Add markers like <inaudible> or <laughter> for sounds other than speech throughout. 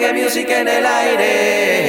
reggae music en el aire.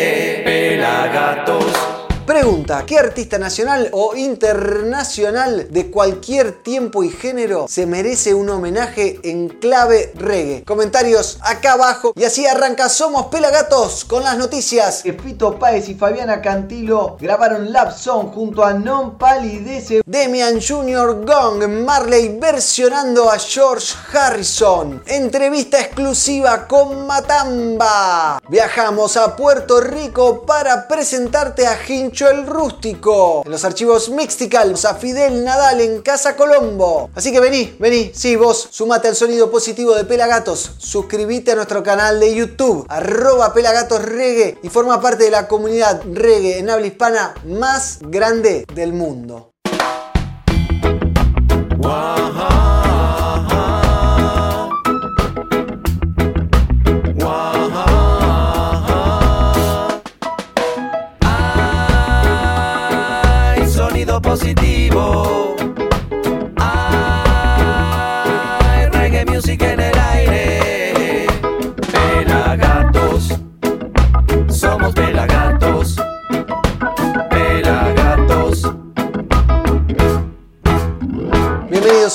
Pregunta, ¿qué artista nacional o internacional de cualquier tiempo y género se merece un homenaje en clave reggae? Comentarios acá abajo y así arranca Somos Pelagatos con las noticias. Fito Páez y Fabiana Cantilo grabaron Love Song junto a Non Palidece, Demian Jr. Gong, Marley versionando a George Harrison. Entrevista exclusiva con Matamba. Viajamos a Puerto Rico para presentarte a Hincho el Rústico. En los archivos Mixtical, a Fidel Nadal en Casa Colombo. Así que vení, vení, sí, vos, sumate al sonido positivo de Pelagatos. Suscríbete a nuestro canal de YouTube, arroba Pelagatos Reggae, y forma parte de la comunidad reggae en habla hispana más grande del mundo.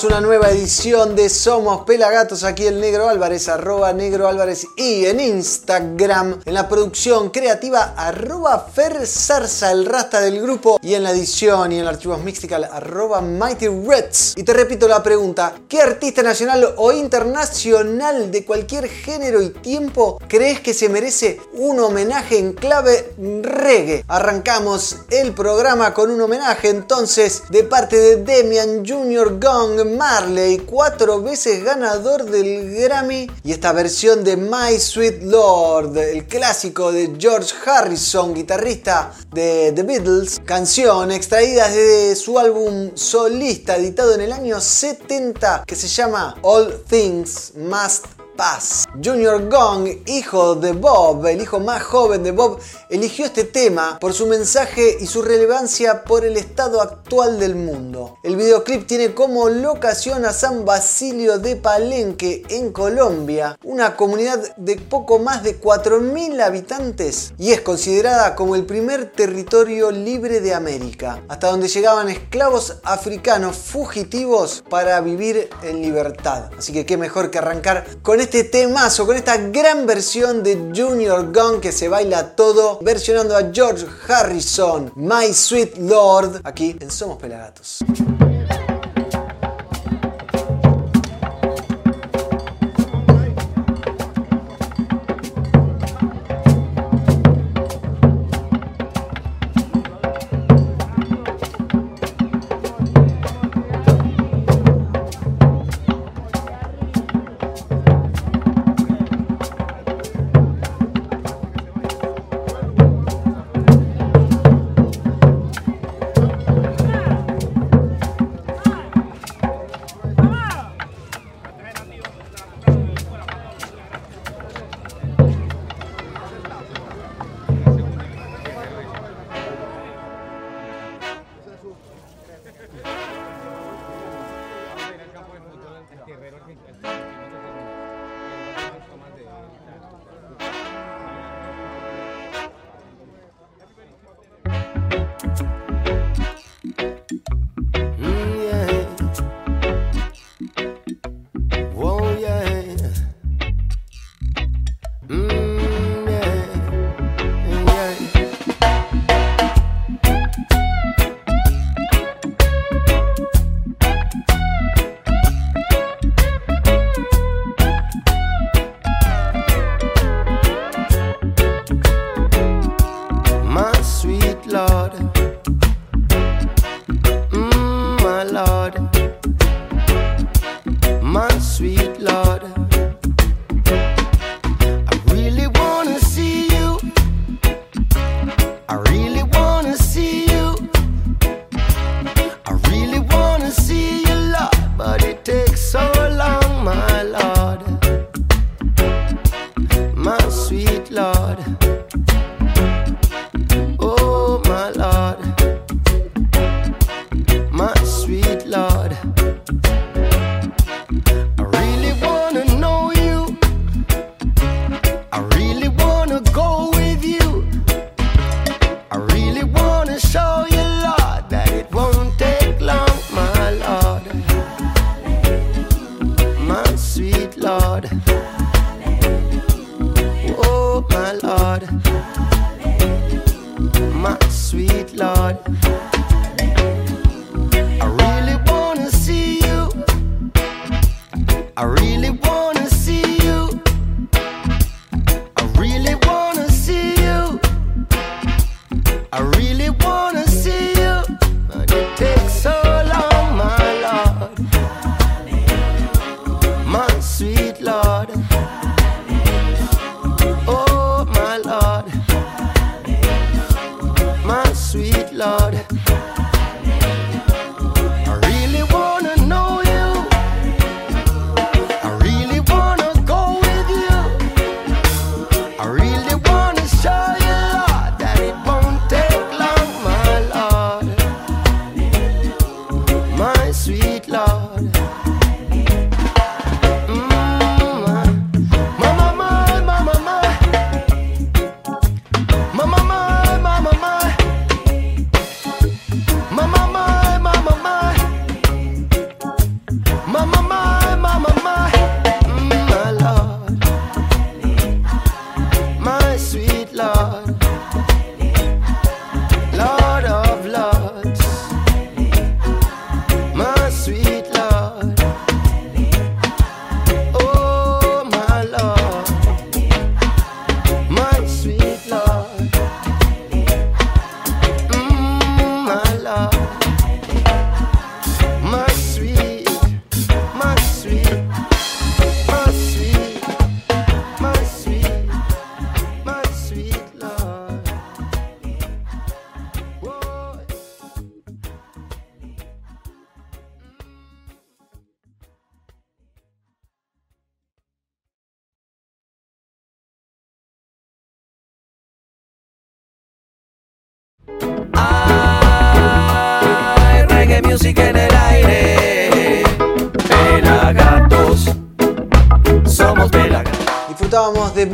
Una nueva edición de Somos Pelagatos. Aquí el Negro Álvarez, arroba Negro Álvarez. Y en Instagram, en la producción creativa, arroba Fer Zarza, el rasta del grupo. Y en la edición y en archivos Mixtical, arroba Mighty Reds. Y te repito la pregunta: ¿qué artista nacional o internacional de cualquier género y tiempo crees que se merece un homenaje en clave reggae? Arrancamos el programa con un homenaje entonces de parte de Demian Jr. Gong Marley, cuatro veces ganador del Grammy, y esta versión de My Sweet Lord, el clásico de George Harrison, guitarrista de The Beatles, canción extraída de su álbum solista editado en el año 70 que se llama All Things Must Paz. Junior Gong, hijo de Bob, el hijo más joven de Bob, eligió este tema por su mensaje y su relevancia por el estado actual del mundo. El videoclip tiene como locación a San Basilio de Palenque, en Colombia, una comunidad de poco más de 4.000 habitantes y es considerada como el primer territorio libre de América, hasta donde llegaban esclavos africanos fugitivos para vivir en libertad. Así que qué mejor que arrancar con este temazo, con esta gran versión de Junior Gong que se baila todo, versionando a George Harrison, My Sweet Lord, aquí en Somos Pelagatos.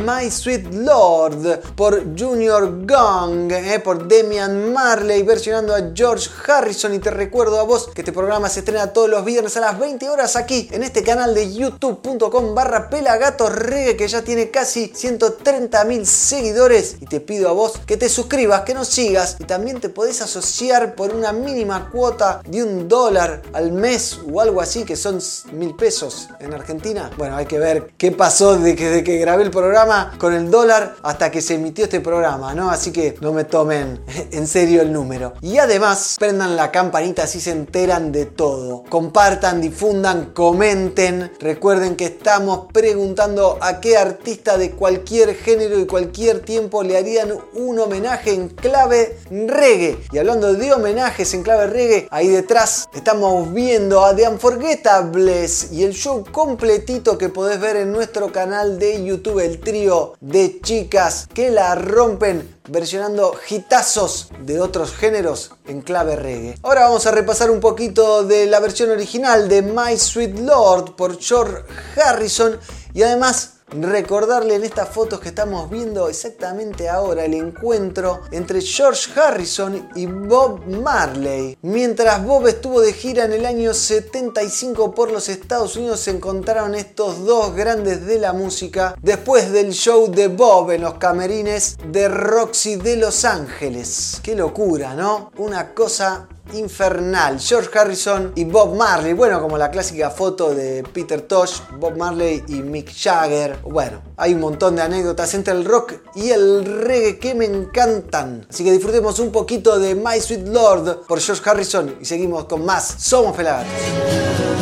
My Sweet Lord por Junior Gong, eh, por Demian Marley, versionando a George Harrison. Y te recuerdo a vos que este programa se estrena todos los viernes a las 20 horas aquí en este canal de youtube.com barra pelagatos reggae que ya tiene casi 130 mil seguidores. Y te pido a vos que te suscribas, que nos sigas y también te podés asociar por una mínima cuota de un dólar al mes o algo así, que son mil pesos en Argentina. Bueno, hay que ver qué pasó de que, de que grabé el programa con el dólar hasta que se emitió este programa, ¿no? Así que no me tomen <laughs> en serio el número. Y además, prendan la campanita así se enteran de todo. Compartan, difundan, comenten. Recuerden que estamos preguntando a qué artista de cualquier género y cualquier tiempo le harían un homenaje en clave reggae. Y hablando de homenajes en clave reggae, ahí detrás estamos viendo a The Unforgettables y el show completito que podés ver en nuestro canal de YouTube, el de chicas que la rompen versionando hitazos de otros géneros en clave reggae. Ahora vamos a repasar un poquito de la versión original de My Sweet Lord por George Harrison y además recordarle en estas fotos que estamos viendo exactamente ahora el encuentro entre George Harrison y Bob Marley. Mientras Bob estuvo de gira en el año 75 por los Estados Unidos se encontraron estos dos grandes de la música después del show de Bob en los camerines de Roxy de Los Ángeles. Qué locura, ¿no? Una cosa infernal. George Harrison y Bob Marley. Bueno, como la clásica foto de Peter Tosh, Bob Marley y Mick Jagger. Bueno, hay un montón de anécdotas entre el rock y el reggae que me encantan. Así que disfrutemos un poquito de My Sweet Lord por George Harrison y seguimos con más Somos Pelagatos.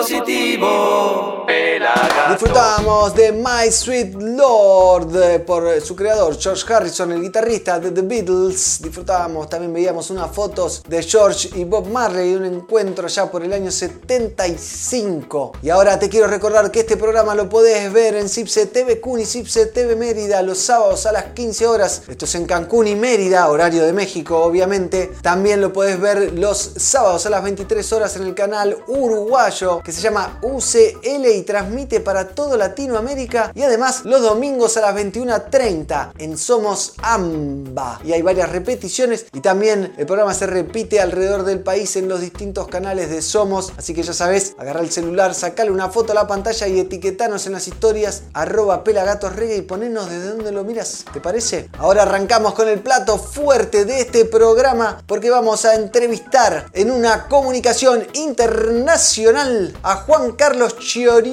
Positivo. Disfrutamos de My Sweet Lord eh, por su creador George Harrison, el guitarrista de The Beatles. Disfrutábamos, también veíamos unas fotos de George y Bob Marley, un encuentro ya por el año 75. Y ahora te quiero recordar que este programa lo podés ver en Cipse TV Cun y Cipse TV Mérida los sábados a las 15 horas. Esto es en Cancún y Mérida, horario de México, obviamente. También lo podés ver los sábados a las 23 horas en el canal uruguayo que se llama UCL transmite para todo Latinoamérica. Y además los domingos a las 21.30 en Somos Amba. Y hay varias repeticiones y también el programa se repite alrededor del país en los distintos canales de Somos. Así que ya sabes, agarra el celular, sacale una foto a la pantalla y etiquetanos en las historias arroba pelagatosreggae y ponenos desde donde lo miras. ¿Te parece? Ahora arrancamos con el plato fuerte de este programa porque vamos a entrevistar en una comunicación internacional a Juan Carlos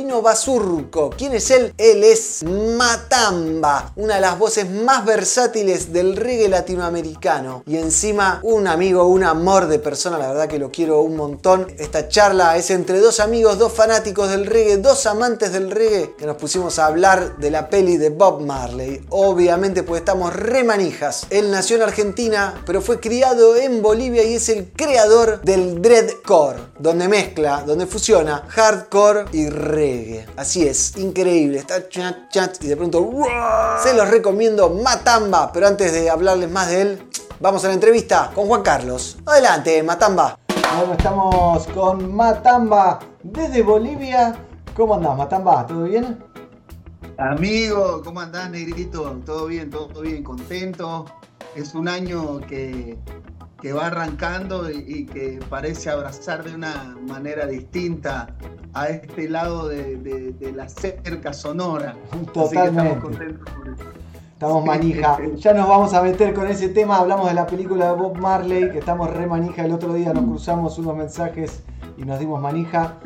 Chiorino Basurco. ¿Quién es él? Él es Matamba, una de las voces más versátiles del reggae latinoamericano. Y encima un amigo, un amor de persona, la verdad que lo quiero un montón. Esta charla es entre dos amigos, dos fanáticos del reggae, dos amantes del reggae que nos pusimos a hablar de la peli de Bob Marley. Obviamente pues estamos remanijas. Él nació en Argentina, pero fue criado en Bolivia y es el creador del dreadcore, donde mezcla, donde fusiona hardcore y reggae. Así es, increíble. Está chat chat y de pronto ¡ruah! se los recomiendo Matamba, pero antes de hablarles más de él, vamos a la entrevista con Juan Carlos. Adelante, Matamba. Bueno, estamos con Matamba desde Bolivia. ¿Cómo andás, Matamba? ¿Todo bien? Amigo, ¿cómo andás, Negrito? ¿Todo bien? ¿Todo bien? ¿Contento? Es un año que, que va arrancando y, y que parece abrazar de una manera distinta a este lado de, de- de la cerca sonora. Así que Totalmente. estamos contentos por eso. Estamos <laughs> manija. Ya nos vamos a meter con ese tema. Hablamos de la película de Bob Marley, que estamos re manija. El otro día nos cruzamos unos mensajes y nos dimos manija.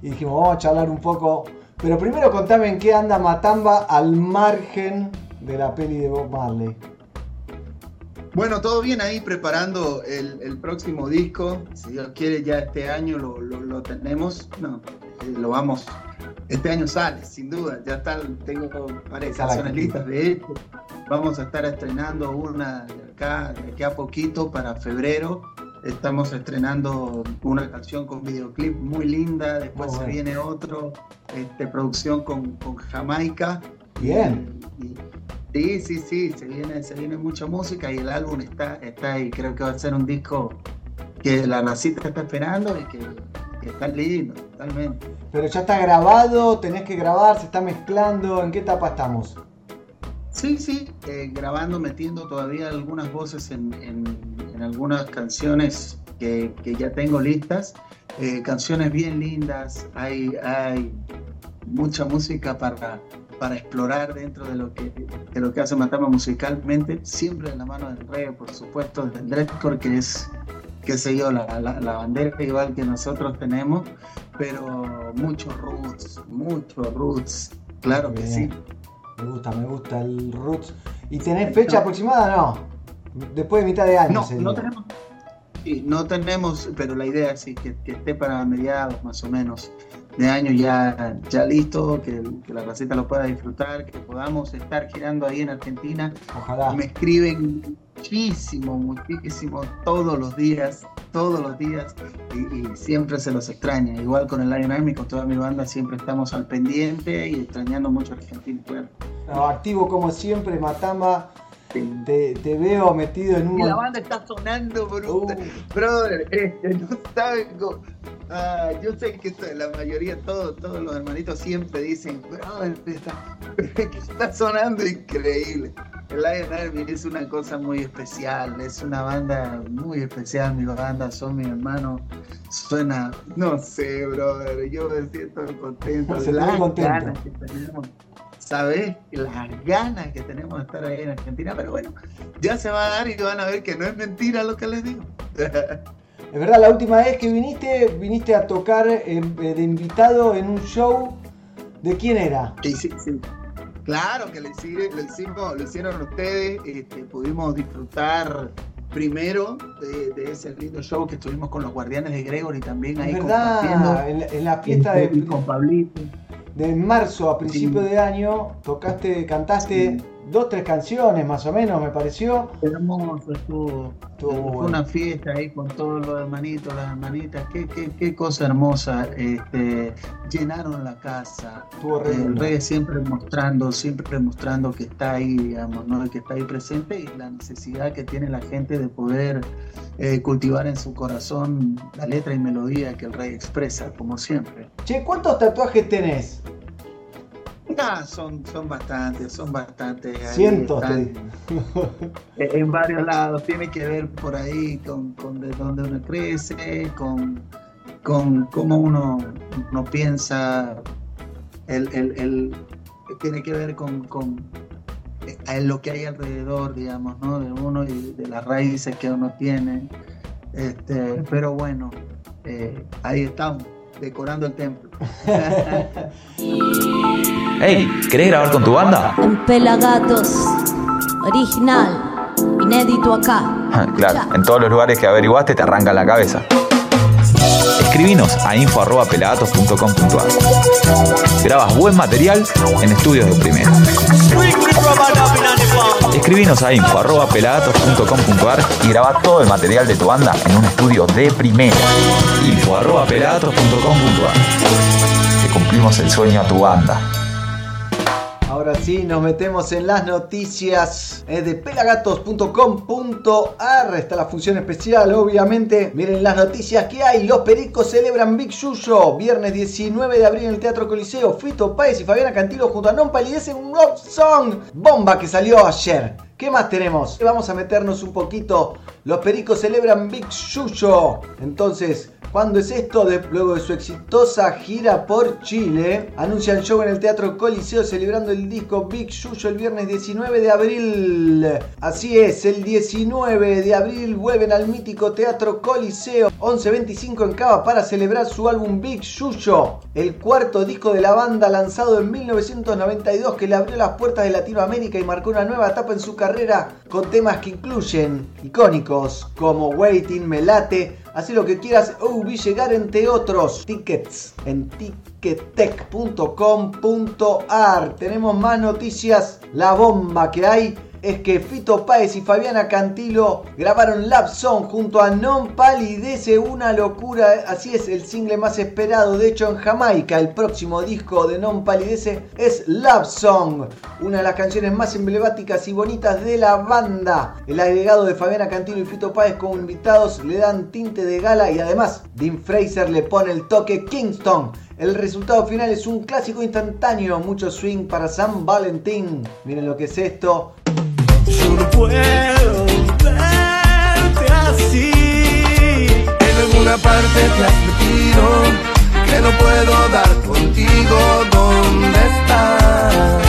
Y dijimos, vamos a charlar un poco. Pero primero contame en qué anda Matamba al margen de la peli de Bob Marley. Bueno, todo bien ahí preparando el, el próximo disco. Si Dios quiere, ya este año lo, lo- lo tenemos. No, eh, lo vamos. Este año sale, sin duda. Ya está, tengo varias canciones listas. De hecho, vamos a estar estrenando una de acá, de aquí a poquito, para febrero. Estamos estrenando una canción con videoclip muy linda. Después se bueno. viene otro, este, producción con, con Jamaica. Bien. Y- Sí, sí, sí, se viene, se viene mucha música y el álbum está, está ahí. Creo que va a ser un disco que la racita está esperando y que, que está lindo, totalmente. Pero ya está grabado, tenés que grabar, se está mezclando. ¿En qué etapa estamos? Sí, sí, eh, grabando, metiendo todavía algunas voces en, en- en algunas canciones que, que ya tengo listas. Eh, canciones bien lindas, hay, hay mucha música para, para explorar dentro de lo que, de lo que hace Matama musicalmente, siempre en la mano del reggae, por supuesto, del dreadcore, que es, qué sé yo, la, la, la bandera igual que nosotros tenemos, pero muchos roots, muchos roots, claro que sí. Me gusta, me gusta el Roots. ¿Y tenés fecha aproximada? No. Después de mitad de año. No, sería. no tenemos. Sí, no tenemos, pero la idea sí que, que esté para mediados más o menos de año ya, ya listo, que, que la raceta lo pueda disfrutar, que podamos estar girando ahí en Argentina. Ojalá. Me escriben muchísimo, muchísimo, todos los días, todos los días, y, y siempre se los extraña. Igual con el Lion Army, con toda mi banda, siempre estamos al pendiente y extrañando mucho a Argentina. Claro. No, activo como siempre, Matamba. Te, te veo metido en un. Y la banda está sonando, bro. Uh, Brother, este, no saben cómo- ah, yo sé que la mayoría, todos, todos los hermanitos siempre dicen, brother, está, <laughs> está sonando increíble. El Lion Army es una cosa muy especial, es una banda muy especial, mi banda, son mis hermanos. Suena, no sé, brother, yo me siento contento. Se te ve las contento. ganas que tenemos, ¿sabes? Las ganas que tenemos de estar ahí en Argentina, pero bueno, ya se va a dar y van a ver que no es mentira lo que les digo. <laughs> Es verdad, la última vez que viniste, viniste a tocar eh, eh, de invitado en un show. ¿De quién era? Sí, sí, sí. Claro que lo, lo hicimos, lo hicieron ustedes, este, pudimos disfrutar primero de, de ese lindo show que estuvimos con los Guardianes de Gregory también ahí Es verdad, en la, en la fiesta de, con Pablito. De marzo a principio Sí. de año, tocaste, cantaste. Dos, tres canciones más o menos, me pareció. Hermoso estuvo. Estuvo Fue bueno. una fiesta ahí con todos los hermanitos, las hermanitas. Qué, qué, qué cosa hermosa. Este, llenaron la casa. Estuvo re El rey siempre mostrando, siempre mostrando que está ahí, digamos, ¿no? que está ahí presente y la necesidad que tiene la gente de poder eh, cultivar en su corazón la letra y melodía que el rey expresa, como siempre. Che, ¿cuántos tatuajes tenés? Son, son bastantes, son bastantes. Cientos, están. en varios lados. Tiene que ver por ahí con, con de dónde uno crece, con, con cómo uno, uno piensa. El, el- el- tiene que ver con, con eh, lo que hay alrededor, digamos, ¿no? de uno y de las raíces que uno tiene. Este, pero bueno, eh, ahí estamos, decorando el templo. <laughs> Hey, ¿querés grabar con tu banda? En Pelagatos, original, inédito acá. claro, en todos los lugares que averiguaste te arrancan la cabeza. Escribinos a info.pelagatos.com.ar Grabas buen material en estudios de primera. Escribinos a info.pelagatos.com.ar y graba todo el material de tu banda en un estudio de primera. info.pelagatos.com.ar Te cumplimos el sueño a tu banda. Ahora sí, nos metemos en las noticias eh, de pelagatos.com.ar. Está la función especial, obviamente. Miren las noticias que hay. Los Pericos celebran Big Yuyo. Viernes 19 de abril en el Teatro Coliseo. Fito Páez y Fabiana Cantilo junto a Non Palidez en un love song. Bomba que salió ayer. ¿Qué más tenemos? Vamos a meternos un poquito. Los Pericos celebran Big Yuyo. Entonces, ¿Cuándo es esto? De- luego de su exitosa gira por Chile, anuncian show en el Teatro Coliseo celebrando el disco Big Yuyo el viernes 19 de abril. Así es, el 19 de abril vuelven al mítico Teatro Coliseo 1125 en Cava para celebrar su álbum Big Yuyo, el cuarto disco de la banda lanzado en 1992 que le abrió las puertas de Latinoamérica y marcó una nueva etapa en su carrera con temas que incluyen icónicos como Waiting, Melate, Haz lo que quieras, oh, vi llegar entre otros. Tickets en tickettech.com.ar. Tenemos más noticias. La bomba que hay es que Fito Páez y Fabiana Cantilo grabaron Love Song junto a Non Palidece, una locura. Así es, el single más esperado. De hecho, en Jamaica, el próximo disco de Non Palidece es Love Song, una de las canciones más emblemáticas y bonitas de la banda. El agregado de Fabiana Cantilo y Fito Páez como invitados le dan tinte de gala y además Dean Fraser le pone el toque Kingston. El resultado final es un clásico instantáneo, mucho swing para San Valentín. Miren lo que es esto. Yo no puedo verte así. En alguna parte te has metido que no puedo dar contigo. ¿Dónde estás?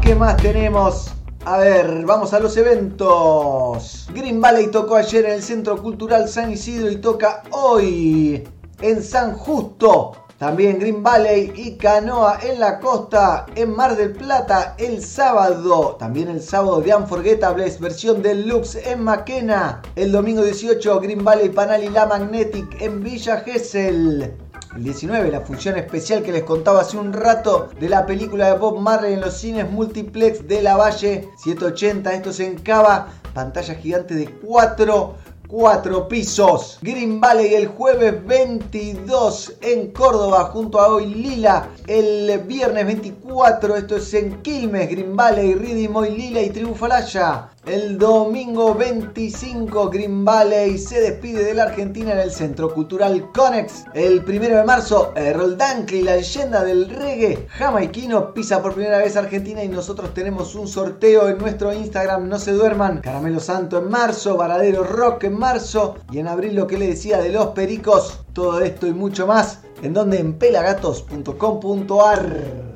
¿Qué más tenemos? A ver, vamos a los eventos. Green Valley tocó ayer en el Centro Cultural San Isidro y toca hoy en San Justo. También Green Valley y Canoa en la costa, en Mar del Plata el sábado. También el sábado de Unforgettables, versión deluxe en Maquena. El domingo 18 Green Valley Panal y La Magnetic en Villa Gesell. El 19, la función especial que les contaba hace un rato de la película de Bob Marley en los cines multiplex de la Valle 780. Esto se encaba, pantalla gigante de 4 4 pisos. Green Valley el jueves 22 en Córdoba junto a Hoy Lila. El viernes 24, esto es en Quilmes, Green Valley, Riddim Hoy Lila y Tribu Falaya. El domingo 25 Green Valley se despide de la Argentina en el Centro Cultural Conex. El primero de marzo Errol Dunkley, la leyenda del reggae jamaiquino, pisa por primera vez Argentina y nosotros tenemos un sorteo en nuestro Instagram, no se duerman. Caramelo Santo en marzo, Varadero Rock en marzo y en abril lo que le decía de los pericos. Todo esto y mucho más. ¿En donde? En pelagatos.com.ar.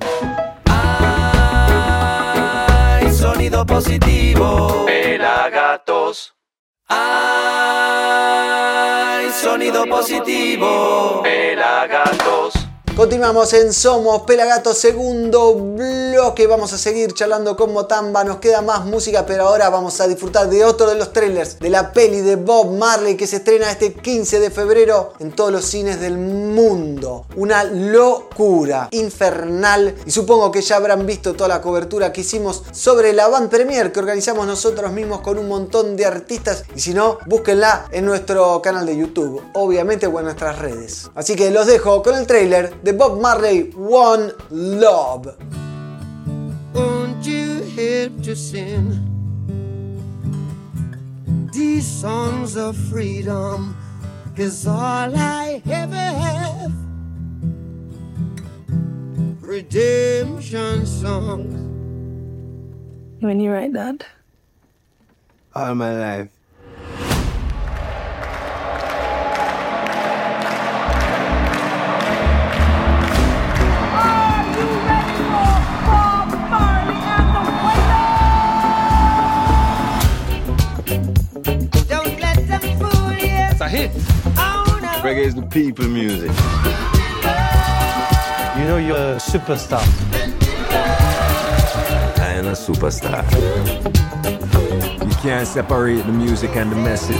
sonido positivo. Pelagatos. Ay, sonido positivo. Pelagatos. Continuamos en Somos Pelagato, segundo bloque. Vamos a seguir charlando con Motamba. Nos queda más música, pero ahora vamos a disfrutar de otro de los trailers de la peli de Bob Marley que se estrena este 15 de febrero en todos los cines del mundo. Una locura infernal. Y supongo que ya habrán visto toda la cobertura que hicimos sobre la Van Premier que organizamos nosotros mismos con un montón de artistas. Y si no, búsquenla en nuestro canal de YouTube, obviamente o en nuestras redes. Así que los dejo con el trailer de Bob Marley One Love. Won't you help to sing these songs of freedom? Is all I ever have. Redemption songs. When you write that? All my life. Reggae is the people music. You know you're a superstar. I am a superstar. You can't separate the music and the message.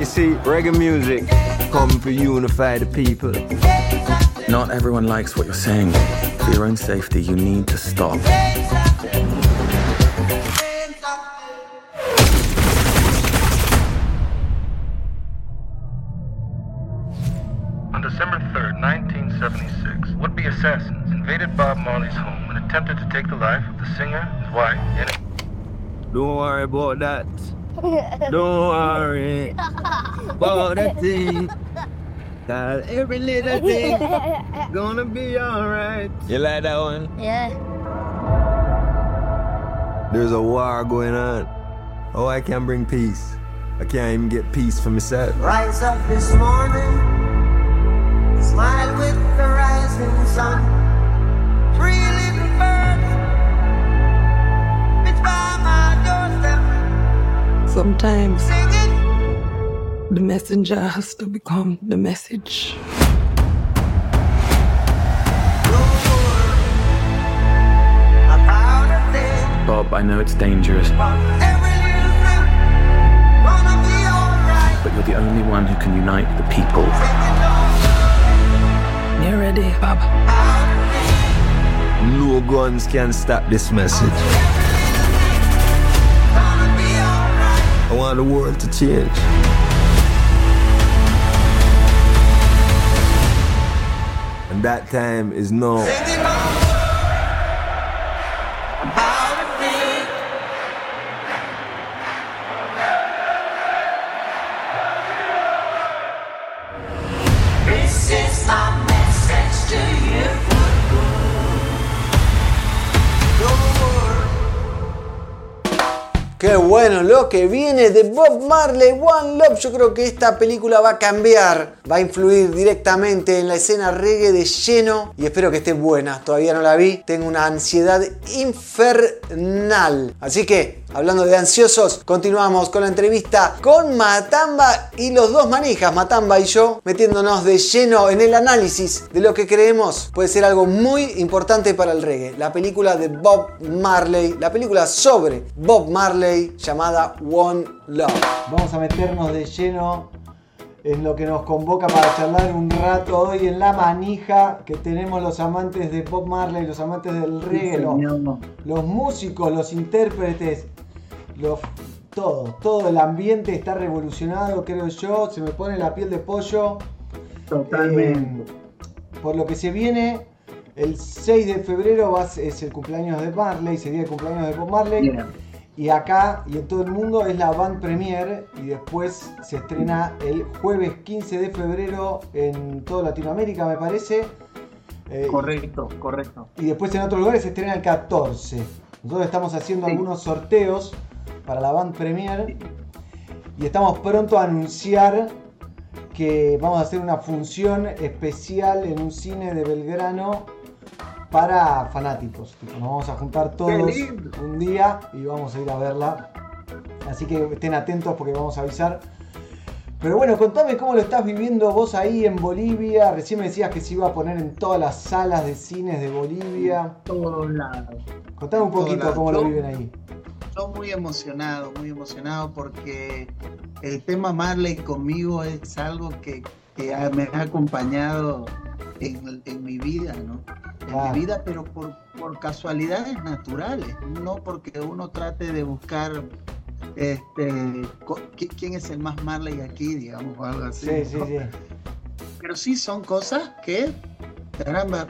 You see, reggae music come to unify the people. Not everyone likes what you're saying. For your own safety, you need to stop. Worry about that. <laughs> Don't worry about that <laughs> thing. That every little thing gonna be alright. You like that one? Yeah. There's a war going on. Oh, I can't bring peace. I can't even get peace for myself. Rise up this morning, smile with the rising sun. Three Sometimes the messenger has to become the message. About a thing, Bob, I know it's dangerous, every little thing, gonna be alright. but you're the only one who can unite the people. You're ready, Bob? No guns can stop this message. The world to change. And that time is now. Qué bueno lo que viene de Bob Marley One Love. Yo creo que esta película va a cambiar, va a influir directamente en la escena reggae de lleno y espero que esté buena. Todavía no la vi, tengo una ansiedad infernal. Así que, hablando de ansiosos, continuamos con la entrevista con Matamba y los dos manijas, Matamba y yo, metiéndonos de lleno en el análisis de lo que creemos puede ser algo muy importante para el reggae. La película de Bob Marley, la película sobre Bob Marley llamada One Love. Vamos a meternos de lleno en lo que nos convoca para charlar un rato hoy en la manija que tenemos los amantes de Bob Marley, los amantes del reggae, los, los músicos, los intérpretes, los, todo, todo el ambiente está revolucionado, creo yo, se me pone la piel de pollo. Totalmente. Eh, por lo que se viene, el 6 de febrero va es el cumpleaños de Marley, sería el cumpleaños de Bob Marley. Y acá y en todo el mundo es la Band Premier y después se estrena el jueves 15 de febrero en toda Latinoamérica, me parece. Eh, Correcto, correcto. y después en otros lugares se estrena el 14. Nosotros estamos haciendo Sí. algunos sorteos para la Band Premier y estamos pronto a anunciar que vamos a hacer una función especial en un cine de Belgrano para fanáticos. Tipo, nos vamos a juntar todos un día y vamos a ir a verla. Así que estén atentos porque vamos a avisar. Pero bueno, contame cómo lo estás viviendo vos ahí en Bolivia. Recién me decías que se iba a poner en todas las salas de cines de Bolivia. todos lados. Contame un poquito cómo lo viven ahí. Yo muy emocionado, muy emocionado porque el tema Marley conmigo es algo que, que ha- me ha acompañado en, en mi vida, ¿no? En mi vida, pero por, por casualidades naturales, no porque uno trate de buscar este, quién es el más Marley aquí, digamos, o algo así. Sí, sí, ¿no? sí. pero sí son cosas que, caramba,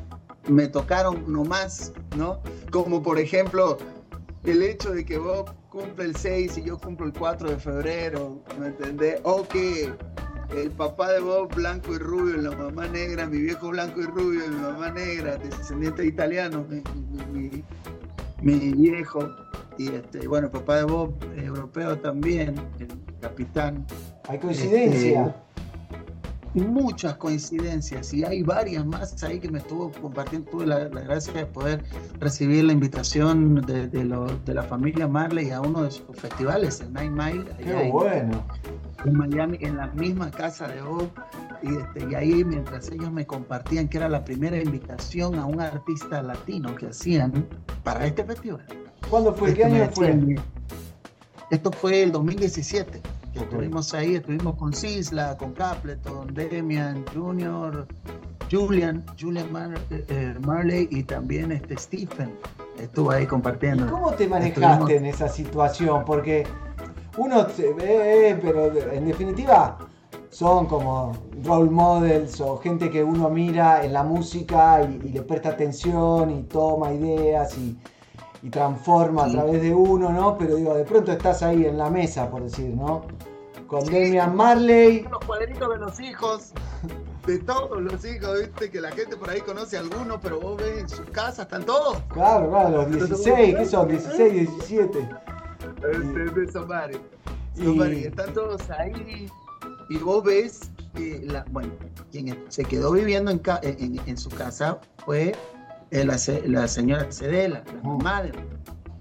me tocaron nomás, ¿no? Como por ejemplo, el hecho de que Bob cumple el 6 y yo cumplo el 4 de febrero, ¿me entendés? O que el papá de Bob blanco y rubio, la mamá negra, mi viejo blanco y rubio, mi mamá negra, descendiente italiano, mi, mi- viejo, y este, bueno, el papá de Bob, europeo también, el capitán. Hay coincidencia. Este, muchas coincidencias y hay varias más ahí que me estuvo compartiendo. Tuve la, la gracia de poder recibir la invitación de, de lo- de la familia Marley a uno de sus festivales, el Nine Mile, Qué en- bueno. En Miami, en la misma casa de Bob. Y, este, y ahí, mientras ellos me compartían que era la primera invitación a un artista latino que hacían para este festival. ¿Cuándo fue? ¿Qué Este, me año fue? Esto fue el 2017. que Ok. Estuvimos ahí, estuvimos con Sisla, con Capleton, Demian, Junior, Julian, Julian Mar- eh, eh, Marley y también este Stephen. Estuvo ahí ¿Y compartiendo. cómo te manejaste Estuvimos- en esa situación? Porque uno se ve, pero en definitiva son como role models o gente que uno mira en la música y, y le presta atención y toma ideas y, y transforma a través de uno, ¿no? Pero digo, de pronto estás ahí en la mesa, por decir, ¿no? Con Sí. Demian Marley. los cuadritos de los hijos, de todos los hijos, viste, que la gente por ahí conoce a algunos, pero vos ves en sus casas, están todos. Claro, claro, los 16, ¿qué son? 16, 17. Este, de Somari. Y- Somari, están todos ahí. Y vos ves que, la, bueno, quien se quedó viviendo en, ca- en, en su casa fue la, la señora Cedela, la mamá de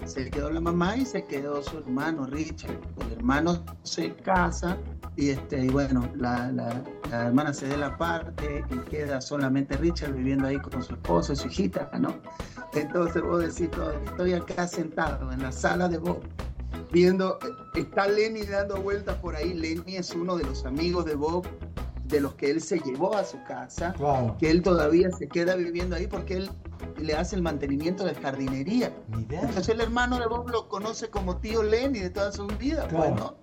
se quedó la mamá y se quedó su hermano Richard. El hermano se casa y, este, y bueno, la, la, la hermana se da la parte y queda solamente Richard viviendo ahí con su esposo y su hijita, ¿no? Entonces vos decís, "Todo, estoy acá sentado en la sala de Bob, viendo, está Lenny dando vueltas por ahí. Lenny es uno de los amigos de Bob, de los que él se llevó a su casa Claro. que él todavía se queda viviendo ahí porque él le hace el mantenimiento de jardinería. Entonces el hermano de Bob lo conoce como tío Lenny de toda su vida, pues, Claro. ¿no?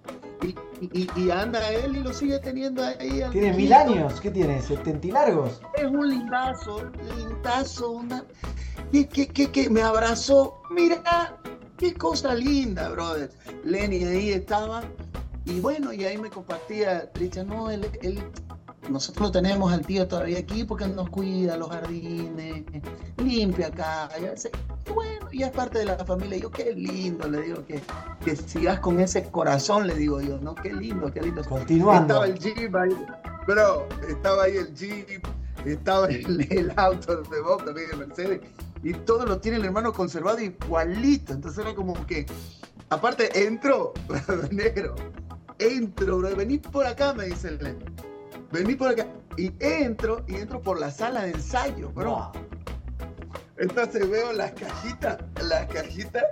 Y, y- y anda él y lo sigue teniendo ahí. al Tiene mil años, ¿qué tiene? ¿70 y largos? Es un lindazo, lindazo, una... Que, que, que, que me abrazó, mira, qué cosa linda, brother. Lenny ahí estaba, y bueno, y ahí me compartía, Richard, no, él, él- nosotros lo tenemos al tío todavía aquí porque él nos cuida los jardines, limpia acá. Y bueno, ya es parte de la familia. Yo, qué lindo, le digo, que, que sigas con ese corazón, le digo yo, ¿no? Qué lindo, qué lindo. Continuando. Estaba el Jeep ahí, bro, estaba ahí el Jeep, estaba el, el auto de Bob también, el Mercedes, y todo lo tiene el hermano conservado igualito. Entonces era como que, aparte, entro, <laughs> negro, entro, bro, vení por acá, me dice el vení por acá. Y entro, y entro por la sala de ensayo, bro. Entonces veo las cajitas, las cajitas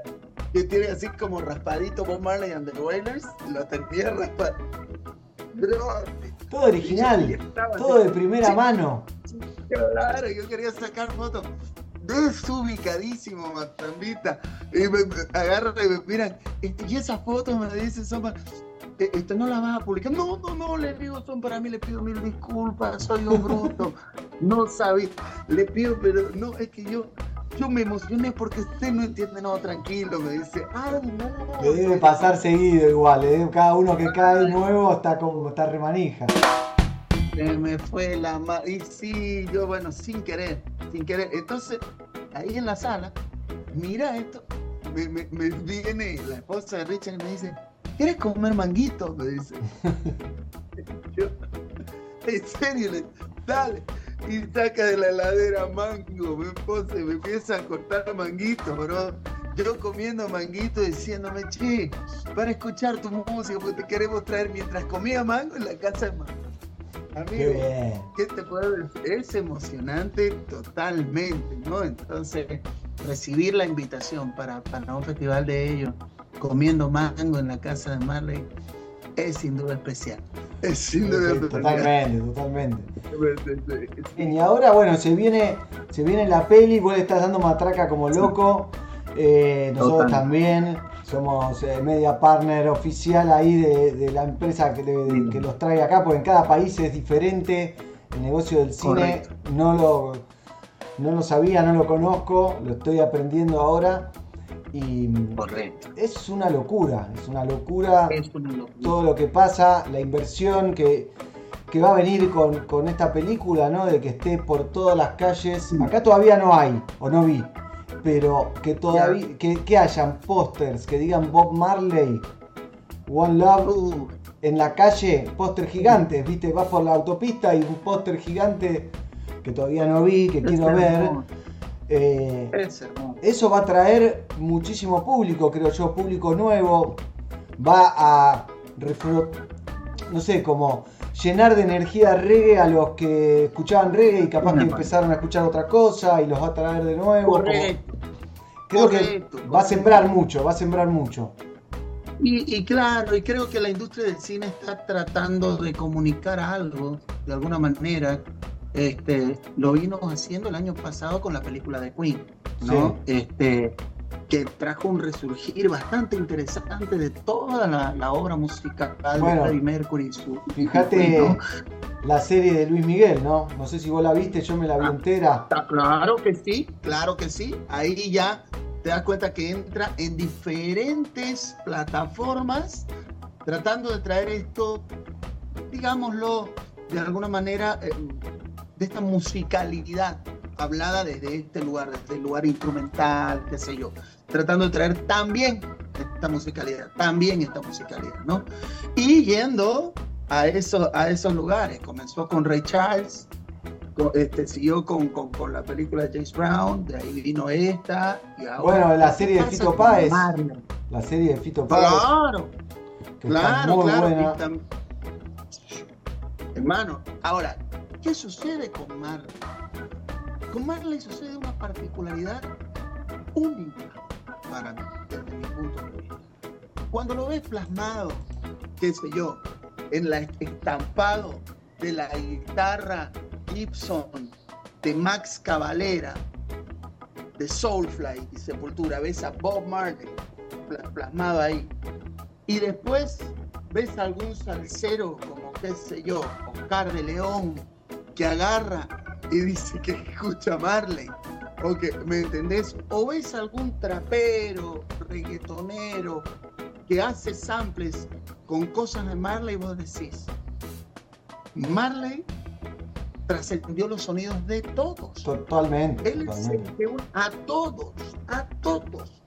que tiene así como raspadito Bob Marley and the Wailers, lo tenía raspado. Bro, Todo original, todo de primera Sí, mano. Claro, yo quería sacar fotos. Desubicadísimo, Matambita. Y me, me agarran y me miran. este, y esas fotos me dicen, son para. eh, Esto no las vas a publicar. No, no, no, le digo, son para mí, le pido mil disculpas, soy un bruto. No sabía. Le pido, pero no, es que yo, yo me emocioné porque usted no entiende, no, tranquilo, me dice. Ay, no. Le debe pasar seguido igual, le debe- cada uno que cae nuevo está como está remanija. Se me fue la ma Y sí, yo, bueno, sin querer, sin querer. Entonces, ahí en la sala, mira esto. Me, me- me viene la esposa de Richard y me dice: ¿Quieres comer manguito? Me dice. <laughs> Yo, en serio, le- dale. Y saca de la heladera mango, mi esposa, y me empieza a cortar manguito, bro. yo comiendo manguito diciéndome, che, para escuchar tu música, porque te queremos traer mientras comía mango en la casa de mango. Amigo, Qué bien. ¿qué te puedo decir? Es emocionante totalmente, ¿no? Entonces, recibir la invitación para, para un festival de ellos, comiendo mango en la casa de Marley, es sin duda especial. Es sin duda especial. Totalmente, totalmente. Bien, y ahora, bueno, se viene, se viene la peli, vos le estás dando matraca como loco. Eh, nosotros Total. también somos eh, media partner oficial ahí de, de la empresa que, de- que los trae acá, porque en cada país es diferente. El negocio del cine Correcto. no lo, no lo sabía, no lo conozco, lo estoy aprendiendo ahora. Y Correcto. es una locura, es una locura Es una locura. todo lo que pasa, la inversión que, que va a venir con, con esta película, ¿no? De que esté por todas las calles. Acá todavía no hay, o no vi, pero que todavía, que, que hayan pósters que digan Bob Marley, One Love Uh, en la calle, póster gigantes, ¿viste? Vas por la autopista y un póster gigante que todavía no vi, que es quiero ver. Eh, Es eso va a traer muchísimo público, creo yo, público nuevo. Va a, no sé, como llenar de energía reggae a los que escuchaban reggae y capaz que empezaron a escuchar otra cosa y los va a traer de nuevo. como- Correcto. creo correcto, que va a correcto. sembrar mucho, va a sembrar mucho. Y, y claro, y creo que la industria del cine está tratando de comunicar algo, de alguna manera. Este, lo vino haciendo el año pasado con la película de Queen, ¿no? Este, que trajo un resurgir bastante interesante de toda la, la obra musical Bueno, de Freddie Mercury. su- Fíjate ¿no? la serie de Luis Miguel, ¿no? No sé si vos la viste, yo me la vi Ah. entera. Claro que sí, claro que sí. Ahí ya te das cuenta que entra en diferentes plataformas tratando de traer esto, digámoslo, de alguna manera, eh, de esta musicalidad hablada desde este lugar, desde el lugar instrumental, qué sé yo, tratando de traer también esta musicalidad, también esta musicalidad, ¿no? Y yendo a esos, a esos lugares, comenzó con Ray Charles, este, siguió con, con, con la película de James Brown, de ahí vino esta, y ahora... Bueno, la ¿qué serie de Fito Páez. Marlon? La serie de Fito Páez, Claro, claro, claro. tam- Hermano, ahora, ¿qué sucede con Marley? Con Marley sucede una particularidad única para mí, desde mi punto de vista. Cuando lo ves plasmado, qué sé yo, en la estampado de la guitarra Gibson de Max Cavalera, de Soulfly y Sepultura, ves a Bob Marley pla- plasmado ahí. Y después ves a algún salsero como, qué sé yo, Oscar de León, que agarra y dice que escucha Marley. O que, ¿me entendés? O ves algún trapero, reggaetonero, que hace samples con cosas de Marley y vos decís, Marley trascendió los sonidos de todos. Totalmente, Él totalmente. une a todos, a todos.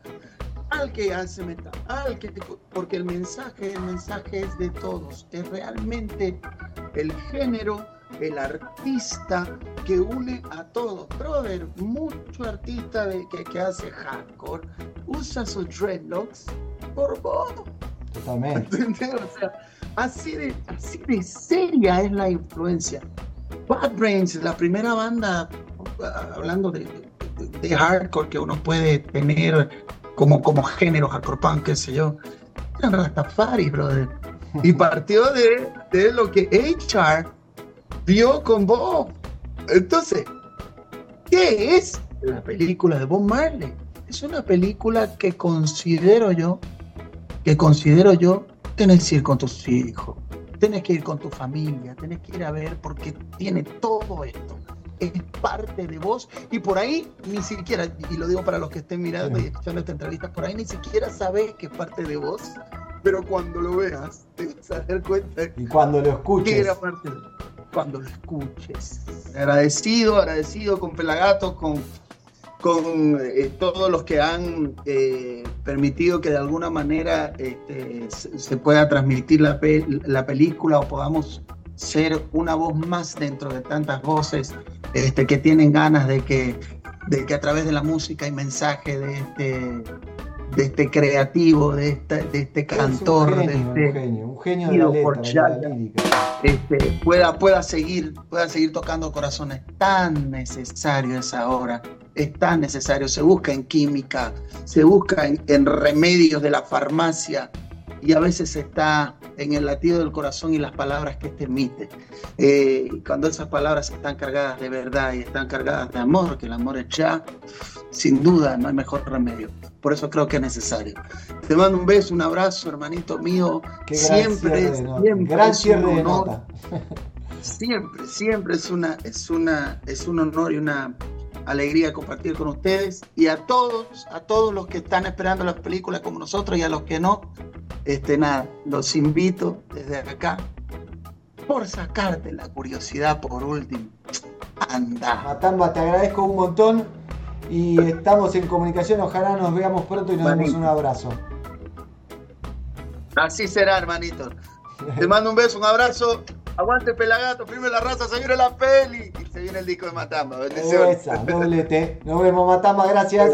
Al que hace metal, al que porque el mensaje, el mensaje es de todos. Es realmente el género, el artista que une a todos. Brother, mucho artista de, que, que hace hardcore usa sus dreadlocks por vos. Totalmente. <laughs> O sea, así de, así de seria es la influencia. Bad Brains, la primera banda, ah, hablando de, de- de hardcore que uno puede tener como, como género hardcore punk, qué sé yo, eran Rastafari, brother. Y partió de, de lo que HR vio con Bob. Entonces, ¿qué es la película de Bob Marley? Es una película que considero yo que considero yo, tenés que ir con tus hijos, tenés que ir con tu familia, tenés que ir a ver porque tiene todo esto. Es parte de vos y por ahí ni siquiera, y lo digo para los que estén mirando y escuchando esta entrevista, por ahí ni siquiera sabés que es parte de vos, pero cuando lo veas te vas a dar cuenta Y cuando lo que escuches, era parte de cuando lo escuches. Agradecido, agradecido con Pelagato, con, con eh, todos los que han eh, permitido que de alguna manera este, se, pueda transmitir la, la película o podamos ser una voz más dentro de tantas voces este, que tienen ganas de que, de que a través de la música y mensaje de este, de este creativo, de, esta- de este cantor, un genio, de un este genio, un genio de la letra, de Porchat, la lírica. este, pueda, pueda, seguir, pueda seguir tocando corazones. Tan necesario es ahora, es tan necesario. Se busca en química, se busca en, en remedios de la farmacia y a veces está en el latido del corazón y las palabras que este emite. Eh, cuando esas palabras están cargadas de verdad y están cargadas de amor, que el amor es ya, sin duda no hay mejor remedio. Por eso creo que es necesario. Te mando un beso, un abrazo, hermanito mío. Qué siempre, nota. siempre Gran es un honor. Siempre, siempre es una, es una, es un honor y una alegría compartir con ustedes y a todos, a todos los que están esperando las películas como nosotros y a los que no, este nada, los invito desde acá por sacarte la curiosidad por último. Anda. Matamba, te agradezco un montón y estamos en comunicación. Ojalá nos veamos pronto y nos demos Manito. un abrazo. Así será, hermanito. Te <laughs> mando un beso, un abrazo. Aguante Pelagato, primero la raza, se viene la peli y se viene el disco de Matamba. Bendiciones. Esa, doblete. Nos vemos, Matamba, gracias.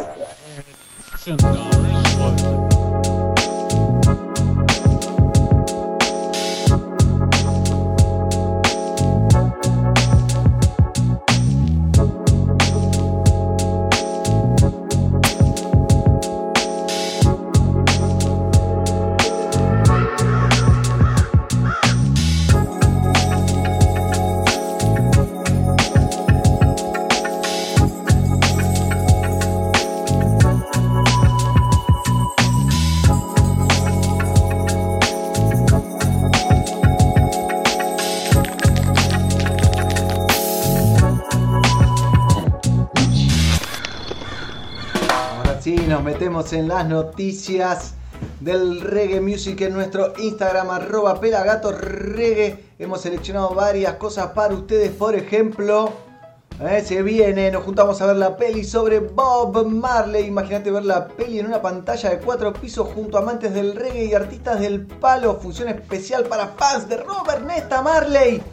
En las noticias del reggae music en nuestro Instagram, arroba pelagato reggae. Hemos seleccionado varias cosas para ustedes, por ejemplo, eh, se viene, nos juntamos a ver la peli sobre Bob Marley. Imagínate ver la peli en una pantalla de cuatro pisos junto a amantes del reggae y artistas del palo. Función especial para fans de Robert Nesta Marley.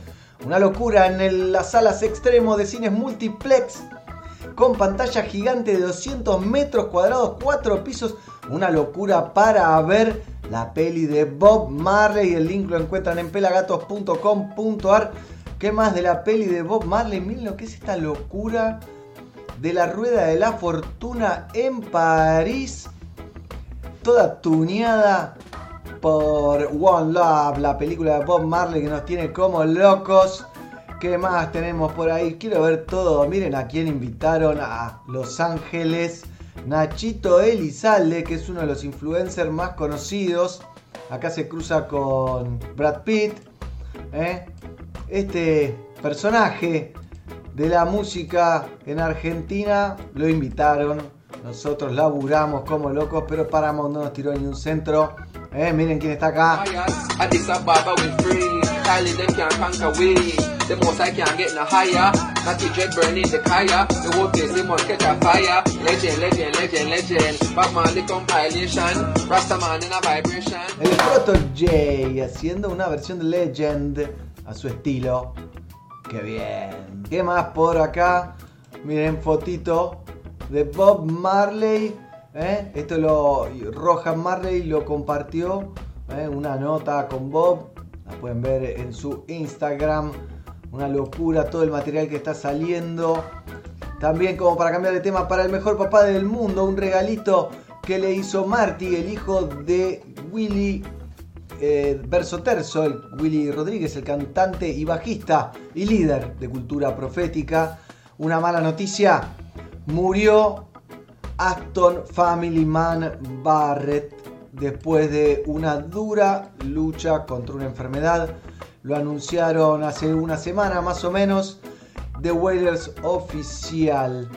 Una locura en las salas extremos de cines multiplex con pantalla gigante de 200 metros cuadrados, 4 pisos. Una locura para ver la peli de Bob Marley. El link lo encuentran en pelagatos.com.ar. ¿Qué más de la peli de Bob Marley? Miren lo que es esta locura de la rueda de la fortuna en París. Toda tuneada por One Love, la película de Bob Marley que nos tiene como locos. ¿Qué más tenemos por ahí? Quiero ver todo. Miren a quién invitaron a Los Ángeles. Nachito Elizalde, que es uno de los influencers más conocidos. Acá se cruza con Brad Pitt. ¿eh? Este personaje de la música en Argentina lo invitaron. Nosotros laburamos como locos, pero Paramount no nos tiró ni un centro. ¿eh? Miren quién está acá. El Proto J haciendo una versión de Legend a su estilo. Qué bien. ¿Qué más por acá? Miren, fotito de Bob Marley. ¿eh? Esto lo. Rohan Marley lo compartió. ¿eh? Una nota con Bob. La pueden ver en su Instagram. Una locura todo el material que está saliendo. También como para cambiar de tema, para el mejor papá del mundo, un regalito que le hizo Marty, el hijo de Willy eh, Verso Terzo, el Willy Rodríguez, el cantante y bajista y líder de cultura profética. Una mala noticia, murió Aston Family Man Barrett después de una dura lucha contra una enfermedad. Lo anunciaron hace una semana más o menos. The Wailers oficial.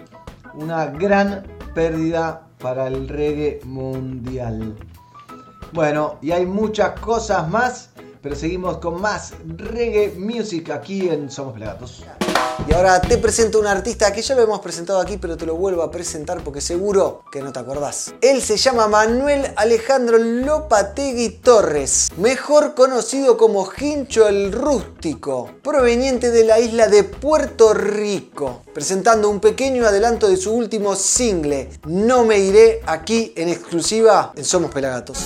Una gran pérdida para el reggae mundial. Bueno, y hay muchas cosas más, pero seguimos con más reggae music aquí en Somos Pelagatos. Y ahora te presento un artista que ya lo hemos presentado aquí, pero te lo vuelvo a presentar porque seguro que no te acordás. Él se llama Manuel Alejandro Lopategui Torres, mejor conocido como Hincho el Rústico, proveniente de la isla de Puerto Rico, presentando un pequeño adelanto de su último single, No me iré, aquí en exclusiva en Somos Pelagatos.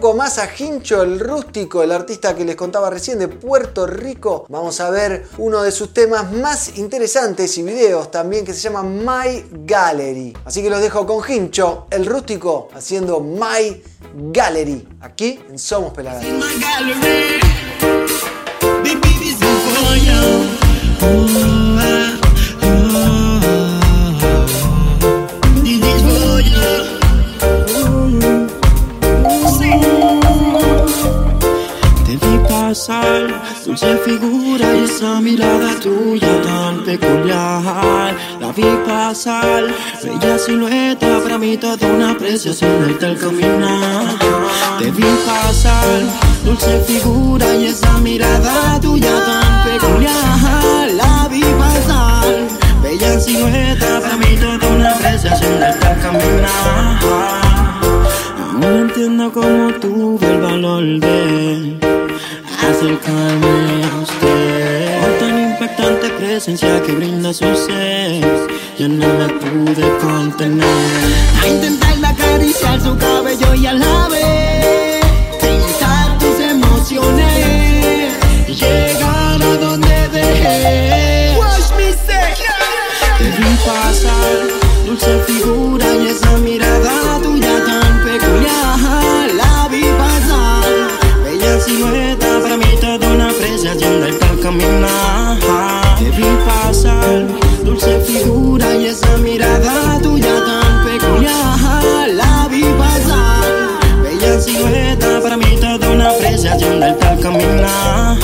Poco más a Hincho el Rústico, el artista que les contaba recién de Puerto Rico, vamos a ver uno de sus temas más interesantes y videos también que se llama My Gallery. Así que los dejo con Hincho el Rústico haciendo My Gallery aquí en Somos Pelagatos. Dulce figura y esa mirada tuya tan peculiar. La vi pasar, bella silueta, para mí toda una apreciación del tal caminar. Te vi pasar, dulce figura y esa mirada tuya tan peculiar. La vi pasar, bella silueta, para mí toda una apreciación del tal caminar. Aún entiendo cómo tuve el valor de acercarme a usted. Tan impactante presencia que brinda su ser, yo no me pude contener. A intentar acariciar su cabello y a la vez tus emociones llegar a donde dejé. Watch me say, Te vi pasar, dulce figura y esa mirada tuya tan peculiar. La vi pasar, bella silueta, caminar. Te vi pasar, dulce figura y esa mirada tuya tan peculiar. La vi pasar, bella silueta, para mí toda una apreciación del tal caminar.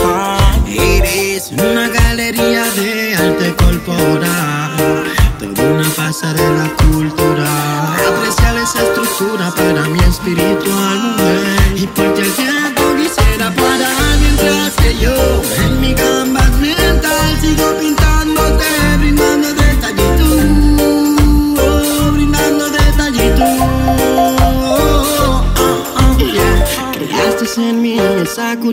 Eres una galería de arte corporal, toda una pasarela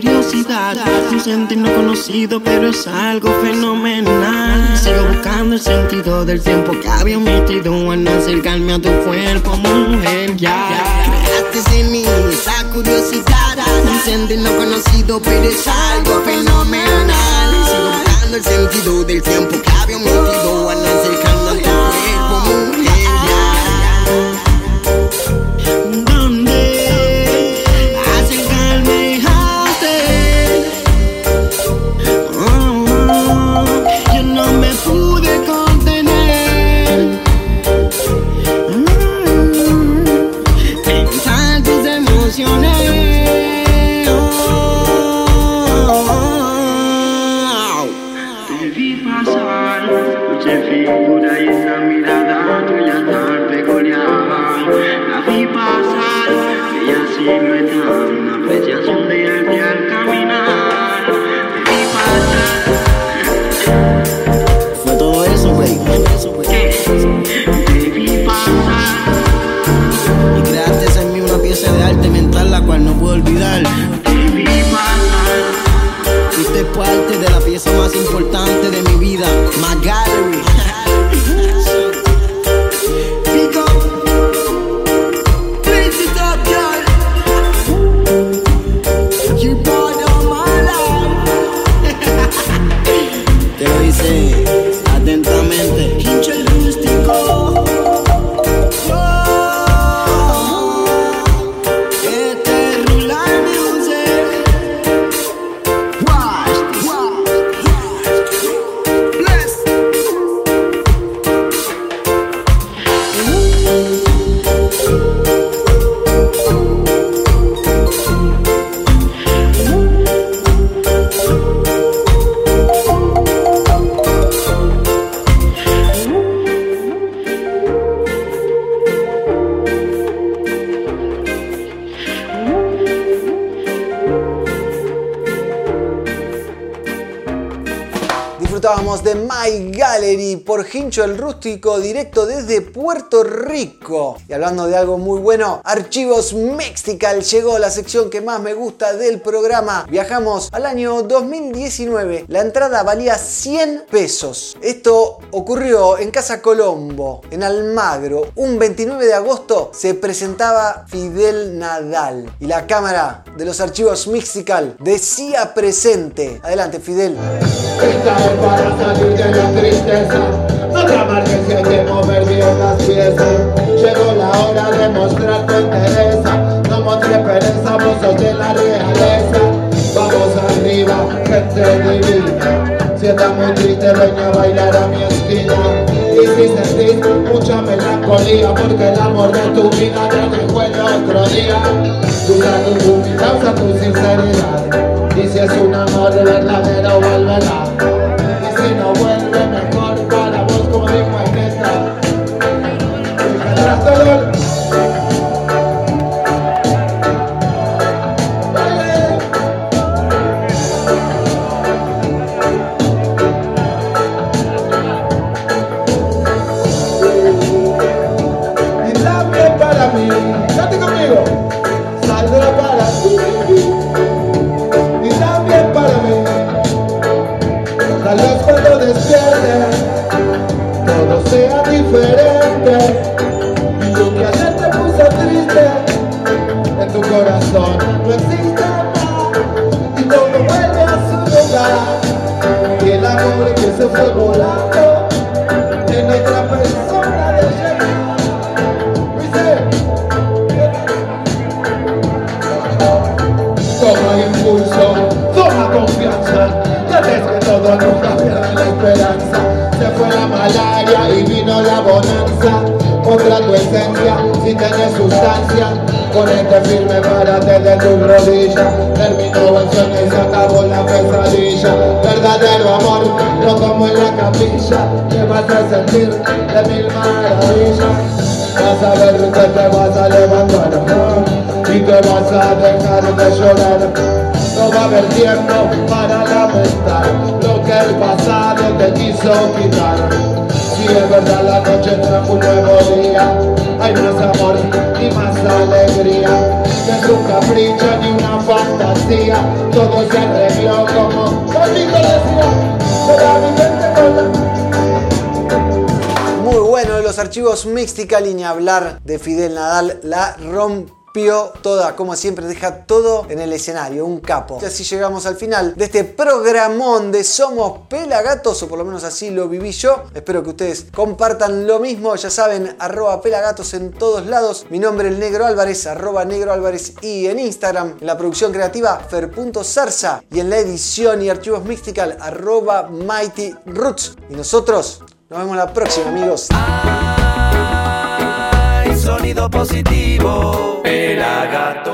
curiosidad, un sentir no conocido, pero es algo fenomenal. Sigo buscando el sentido del tiempo que había omitido en acercarme a tu cuerpo, mujer. Ya, Creaste en mí esa curiosidad, un sentir no conocido, pero es algo fenomenal. Sigo buscando el sentido del tiempo que había omitido el Rústico directo desde Puerto Rico. Y hablando de algo muy bueno, Archivos Mexical llegó la sección que más me gusta del programa. Viajamos al año 2019. La entrada valía 100 pesos. Esto ocurrió en Casa Colombo, en Almagro. Un 29 de agosto se presentaba Fidel Nadal. Y la cámara de los archivos Mexical decía presente. Adelante, Fidel. Te hay que mover bien las piezas Llegó la hora de mostrar tu entereza No mostré pereza, vos sos de la realeza. Vamos arriba, gente divina. Si estás muy triste, ven a bailar a mi esquina. Y si sentís mucha melancolía Porque el amor de tu vida te dejó el otro día. Duda tu humildad, usa tu sinceridad. Y si es un amor verdadero, vuélvela. Ponete firme, párate de tu rodilla, terminó el sueño y se acabó la pesadilla. Verdadero amor, no como en la capilla, te vas a sentir de mil maravillas. Vas a ver que te vas a levantar y te vas a dejar de llorar. No va a haber tiempo para lamentar lo que el pasado te quiso quitar. Si es verdad la noche trajo un nuevo día, hay más amor y más alegría. No es un capricho ni una fantasía, todo se arregló como conmigo decía. Muy bueno de los archivos Mexical y ni hablar de Fidel Nadal. La rompió toda, como siempre, deja todo en el escenario, un capo. Y así llegamos al final de este programón de Somos Pelagatos, o por lo menos así lo viví yo. Espero que ustedes compartan lo mismo, ya saben, arroba pelagatos en todos lados. Mi nombre es Negro Álvarez, arroba Negro Álvarez y en Instagram, en la producción creativa, fer.zarza y en la edición y archivos Mexical, arroba Mighty Roots. Y nosotros nos vemos la próxima, amigos sonido positivo. El Pelagato.